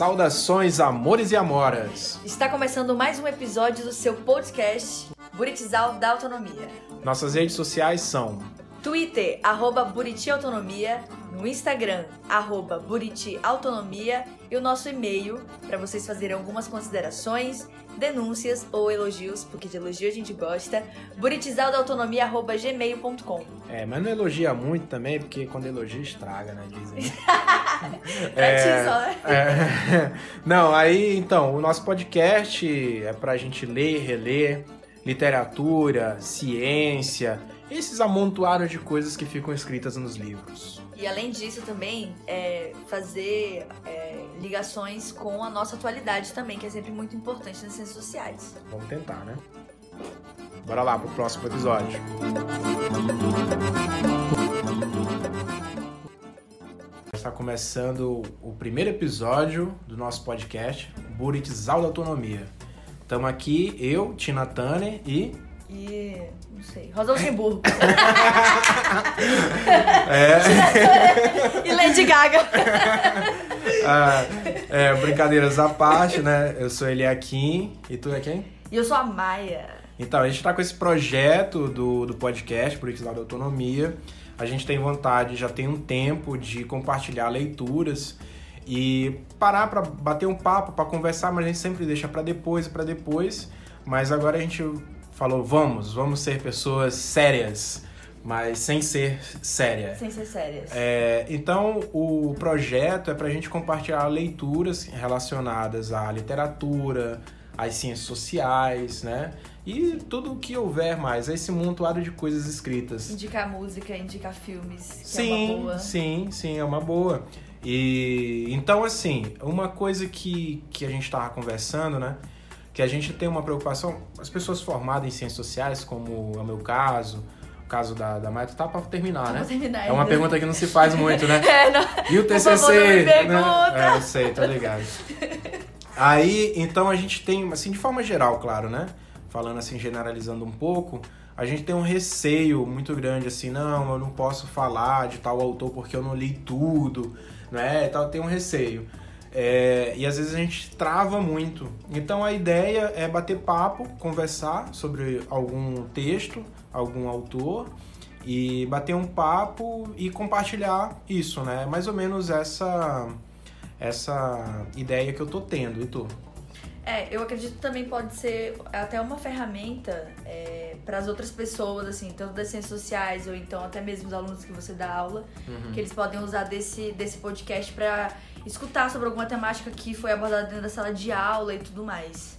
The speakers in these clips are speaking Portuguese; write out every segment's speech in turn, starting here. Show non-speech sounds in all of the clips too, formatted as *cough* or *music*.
Saudações, amores e amoras! Está começando mais um episódio do seu podcast Buritizal da Autonomia. Nossas redes sociais são Twitter, arroba Buriti Autonomia, no Instagram, arroba Buriti Autonomia e o nosso e-mail para vocês fazerem algumas considerações, denúncias ou elogios, porque de elogio a gente gosta, buritizaldaautonomia.gmail.com É, mas não elogia muito também, porque quando elogia estraga, né? Dizem. *laughs* ti só, né? é. *laughs* Não, aí então, o nosso podcast é pra gente ler, reler, literatura, ciência, esses amontoados de coisas que ficam escritas nos livros. E além disso também, é, fazer é, ligações com a nossa atualidade também, que é sempre muito importante nas ciências sociais. Vamos tentar, né? Bora lá pro próximo episódio. Está começando o primeiro episódio do nosso podcast, Buritizal da Autonomia. Estamos aqui, eu, Tina Turner e. E. não sei. Rosa Luxemburgo. *laughs* É, *laughs* e Lady Gaga. *laughs* ah, é, brincadeiras à parte, né? Eu sou Eliakim e tu é quem? E eu sou a Maia. Então, a gente está com esse projeto do, do podcast Buritizal da Autonomia. A gente tem vontade, já tem um tempo, de compartilhar leituras e parar para bater um papo, para conversar, mas a gente sempre deixa para depois e para depois. Mas agora a gente falou, vamos, vamos ser pessoas sérias, mas sem ser séria. Sem ser sérias. É, então, o projeto é para a gente compartilhar leituras relacionadas à literatura, às ciências sociais, né? E tudo o que houver mais, é esse montoado de coisas escritas. Indicar música, indicar filmes, sim, é uma boa. sim, sim, é uma boa. E então, assim, uma coisa que, que a gente estava conversando, né? Que a gente tem uma preocupação, as pessoas formadas em ciências sociais, como é o meu caso, o caso da, da Maia, tu tá pra terminar, Vou né? terminar É uma pergunta que não se faz muito, né? *laughs* É, não. E o TCC? favor, não né? É, eu sei, tô ligado. *laughs* Aí, então a gente tem, assim, de forma geral, claro, né? Falando assim, generalizando um pouco, a gente tem um receio muito grande, assim, não, eu não posso falar de tal autor porque eu não li tudo, né? Tal, tem um receio. É, e às vezes a gente trava muito. Então a ideia é bater papo, conversar sobre algum texto, algum autor e bater um papo e compartilhar isso, né? Mais ou menos essa essa ideia que eu tô tendo, tu? É, eu acredito que também pode ser até uma ferramenta para as outras pessoas, assim, tanto das ciências sociais ou então até mesmo os alunos que você dá aula, Uhum. que eles podem usar desse, desse podcast para escutar sobre alguma temática que foi abordada dentro da sala de aula e tudo mais.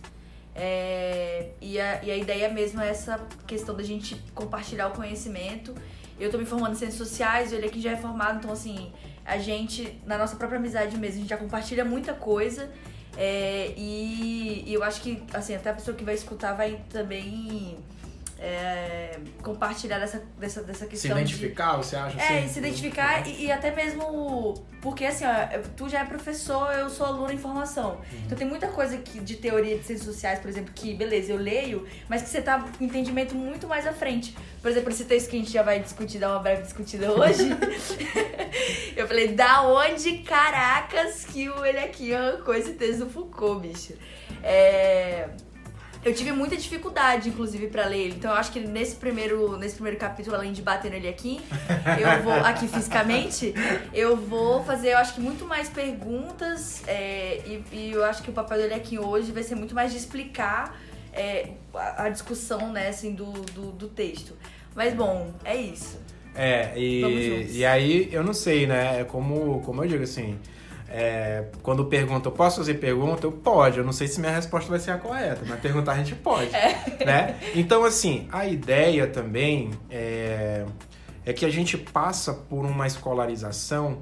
É, e, a, e a ideia mesmo é essa questão da gente compartilhar o conhecimento. Eu tô me formando em ciências sociais, ele aqui já é formado, então assim, a gente, na nossa própria amizade mesmo, a gente já compartilha muita coisa. É, e, e eu acho que, assim, até a pessoa que vai escutar vai também é, compartilhar dessa, dessa, dessa Se questão de... identificar, você acha? É, assim? se identificar e, e até mesmo. Porque assim, ó, tu já é professor, eu sou aluna em formação. Então tem muita coisa que, de teoria de ciências sociais, por exemplo, que, beleza, eu leio, mas que você tá com entendimento muito mais à frente. Por exemplo, esse texto que a gente já vai discutir, dar uma breve discutida *laughs* hoje. *laughs* eu falei, da onde caracas que o ele aqui arrancou esse texto do Foucault, bicho? É. Eu tive muita dificuldade, inclusive, pra ler ele. Então eu acho que nesse primeiro, nesse primeiro capítulo, além de bater nele aqui, eu vou, *laughs* aqui fisicamente, eu vou fazer, eu acho que muito mais perguntas. é, e, e eu acho que o papel dele aqui hoje vai ser muito mais de explicar é, a, a discussão, né, assim, do, do, do texto. Mas bom, é isso. É, e, e aí eu não sei, né? É como, como eu digo assim. É, quando pergunta, eu posso fazer pergunta? Eu pode. Eu não sei se minha resposta vai ser a correta, mas perguntar a gente pode. *laughs* Né? Então, assim, a ideia também é, é que a gente passa por uma escolarização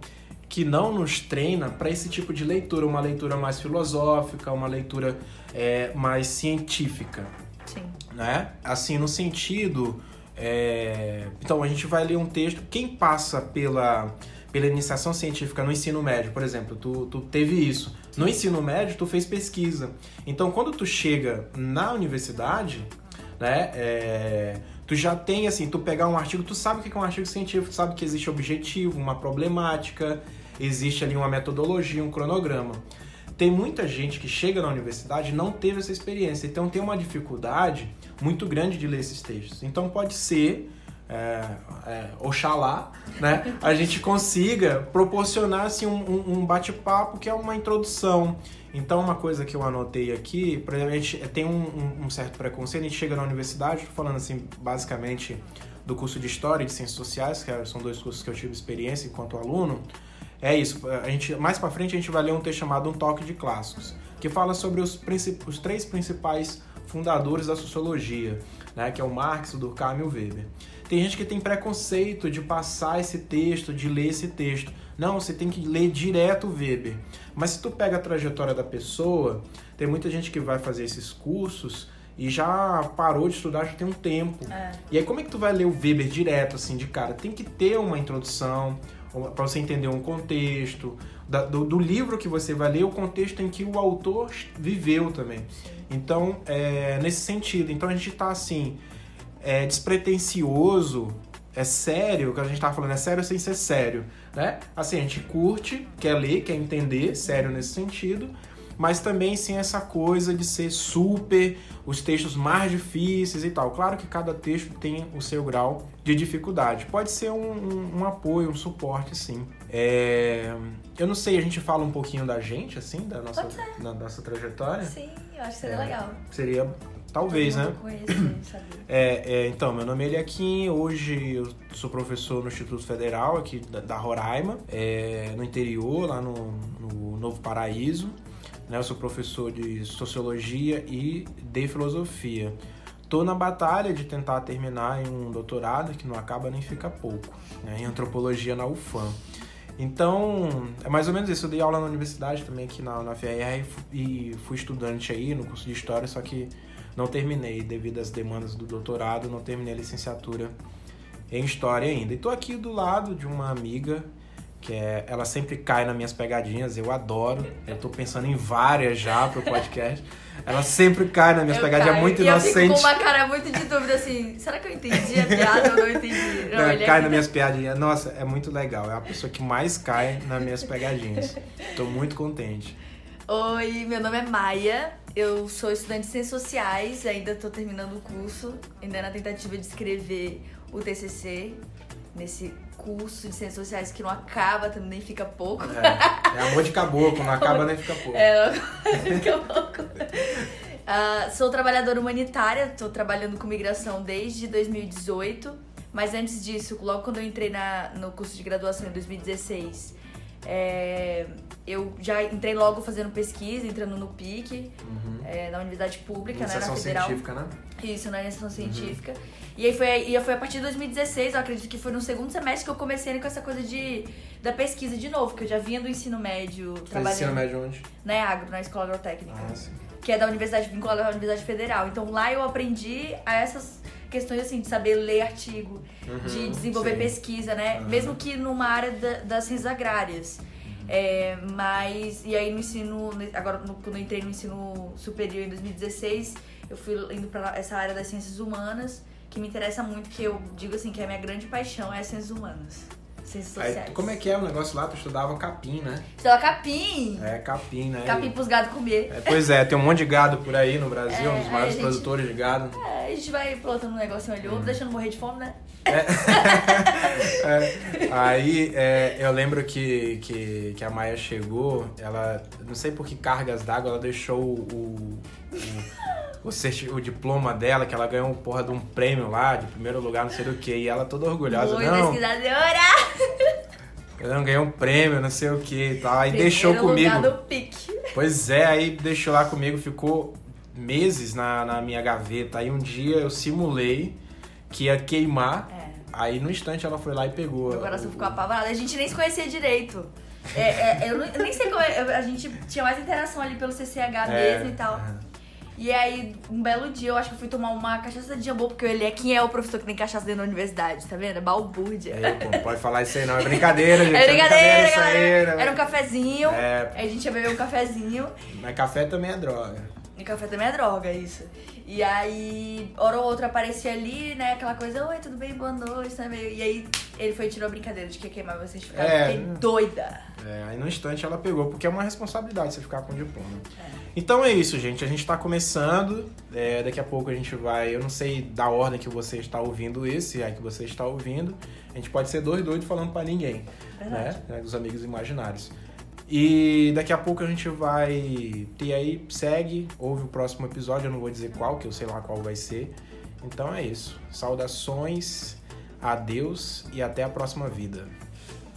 que não nos treina para esse tipo de leitura, uma leitura mais filosófica, uma leitura é, mais científica Sim. né? Assim, no sentido. é, Então, a gente vai ler um texto. Quem passa pela, pela iniciação científica no ensino médio, por exemplo, tu, tu teve isso. No ensino médio, tu fez pesquisa. Então, quando tu chega na universidade, né? é, Tu já tem, assim, tu pegar um artigo, tu sabe o que é um artigo científico, tu sabe que existe objetivo, uma problemática, existe ali uma metodologia, um cronograma. tem muita gente que chega na universidade e não teve essa experiência, então tem uma dificuldade muito grande de ler esses textos. Então pode ser, é, é, oxalá, né, a gente consiga proporcionar assim, um, um bate-papo que é uma introdução. Então uma coisa que eu anotei aqui, gente tem um, um certo preconceito, a gente chega na universidade, falando assim, basicamente do curso de História e de Ciências Sociais, que são dois cursos que eu tive experiência enquanto aluno, é isso. A gente, mais para frente a gente vai ler um texto chamado Um Toque de Clássicos, que fala sobre os, os três principais fundadores da sociologia, né, que é o Marx, o Durkheim e o Weber. Tem gente que tem preconceito de passar esse texto, de ler esse texto. Não, você tem que ler direto o Weber. Mas se tu pega a trajetória da pessoa, tem muita gente que vai fazer esses cursos e já parou de estudar já tem um tempo. É. E aí como é que tu vai ler o Weber direto assim de cara? Tem que ter uma introdução para você entender um contexto da, do, do, livro que você vai ler, o contexto em que o autor viveu também. Então, é, nesse sentido, então a gente está assim é despretensioso, é sério, o que a gente tá falando é sério sem ser sério, né? Assim, a gente curte, quer ler, quer entender, sério nesse sentido, mas também sem essa coisa de ser super, os textos mais difíceis e tal. Claro que cada texto tem o seu grau de dificuldade. Pode ser um, um, um apoio, um suporte, sim. É... Eu não sei, a gente fala um pouquinho da gente, assim, da nossa, da nossa trajetória? Sim, eu acho que seria é, legal. Seria Talvez, né? *clears throat* é, é, então, meu nome é Eliakim, hoje eu sou professor no Instituto Federal aqui da, da Roraima, é, no interior, lá no, no Novo Paraíso. Né? Eu sou professor de Sociologia e de Filosofia. Tô na batalha de tentar terminar em um doutorado, que não acaba nem fica pouco, né? em Antropologia na UFAM. Então, é mais ou menos isso. Eu dei aula na universidade também aqui na, na FIR e fui estudante aí no curso de História, só que não terminei devido às demandas do doutorado, não terminei a licenciatura em História ainda. E tô aqui do lado de uma amiga que é, ela sempre cai nas minhas pegadinhas, eu adoro. Eu tô pensando em várias já pro podcast. Ela sempre cai nas minhas eu pegadinhas, é muito e inocente. Eu fico com uma cara muito de dúvida assim, será que eu entendi a piada ou não entendi? Não, não cai é nas minhas pegadinhas. Nossa, é muito legal. É a pessoa que mais cai nas minhas pegadinhas. Tô muito contente. Oi, meu nome é Maia. Eu sou estudante de Ciências Sociais, ainda estou terminando o curso, ainda na tentativa de escrever o TCC nesse curso de Ciências Sociais que não acaba, também nem fica pouco. É, é amor de caboclo, não acaba nem fica pouco. *laughs* É, fica pouco. Uh, sou trabalhadora humanitária, estou trabalhando com migração desde 2018, mas antes disso, logo quando eu entrei na, no curso de graduação em 2016, é, eu já entrei logo fazendo pesquisa, entrando no PIC, uhum. é, na universidade pública, né, na Federal. científica, né? Isso, na iniciação uhum. científica. E aí foi, e foi a partir de 2016, eu acredito que foi no segundo semestre que eu comecei com essa coisa de, da pesquisa de novo, que eu já vinha do ensino médio Fez trabalhando. ensino médio onde? Na EAGRO, na Escola Agrotécnica. Ah, sim. Que é da Universidade vinculada à Universidade Federal. Então lá eu aprendi a essas questões assim, de saber ler artigo, uhum, de desenvolver sim. pesquisa, né? Uhum. Mesmo que numa área da, das ciências agrárias. É, mas, e aí no ensino, agora no, quando eu entrei no ensino superior em 2016, eu fui indo para essa área das ciências humanas, que me interessa muito, que eu digo assim, que a minha grande paixão é as ciências humanas. Ciências sociais. Aí, como é que é o negócio lá? Tu estudava capim, né? Estudava capim! É, capim, né? Capim pros gados comer. É, pois é, tem um monte de gado por aí no Brasil, é, um dos maiores gente, produtores de gado. É, a gente vai plantando um negocinho ali, outro, hum. deixando morrer de fome, né? É. *laughs* é. Aí é, eu lembro que, que, que a Maia chegou, ela, não sei por que cargas d'água, ela deixou o, o, o, o, diploma dela, que ela ganhou porra de um prêmio lá, de primeiro lugar, não sei do que, e ela toda orgulhosa. Muito não, pesquisadora! Eu não ganhei um prêmio, não sei o que e tal. Aí deixou comigo. Lugar do pique. Pois é, aí deixou lá comigo, ficou meses na, na minha gaveta. Aí um dia eu simulei que ia queimar. É. Aí no instante ela foi lá e pegou. Meu coração o... ficou apavorado. A gente nem se conhecia direito. É, é, eu, eu, nem sei como. É, a gente tinha mais interação ali pelo CCH é, mesmo e tal. E aí, um belo dia, eu acho que eu fui tomar uma cachaça de jambu, porque ele é quem é o professor que tem cachaça dentro da universidade, tá vendo? É balbúrdia. É, pô, não pode falar isso aí não, é brincadeira, gente. *laughs* É brincadeira, é brincadeira, aí, né? Era um cafezinho, é... aí a gente ia beber um cafezinho. Mas café também é droga. E café também é droga, isso. E aí, hora ou outra aparecia ali, né? Aquela coisa, oi, tudo bem, boa noite, né? E aí ele foi e tirou a brincadeira de que queimar vocês ficaram. É, fiquei doida. É, aí no instante ela pegou, porque é uma responsabilidade você ficar com o diploma. É. Então é isso, gente. A gente tá começando. É, daqui a pouco a gente vai. Eu não sei da ordem que você está ouvindo esse, se é que você está ouvindo. A gente pode ser dois doidos falando pra ninguém. Verdade. Né? Dos amigos imaginários. E daqui a pouco a gente vai ter aí, segue, ouve o próximo episódio, eu não vou dizer qual, que eu sei lá qual vai ser. Então é isso. Saudações, adeus e até a próxima vida.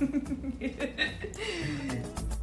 *laughs*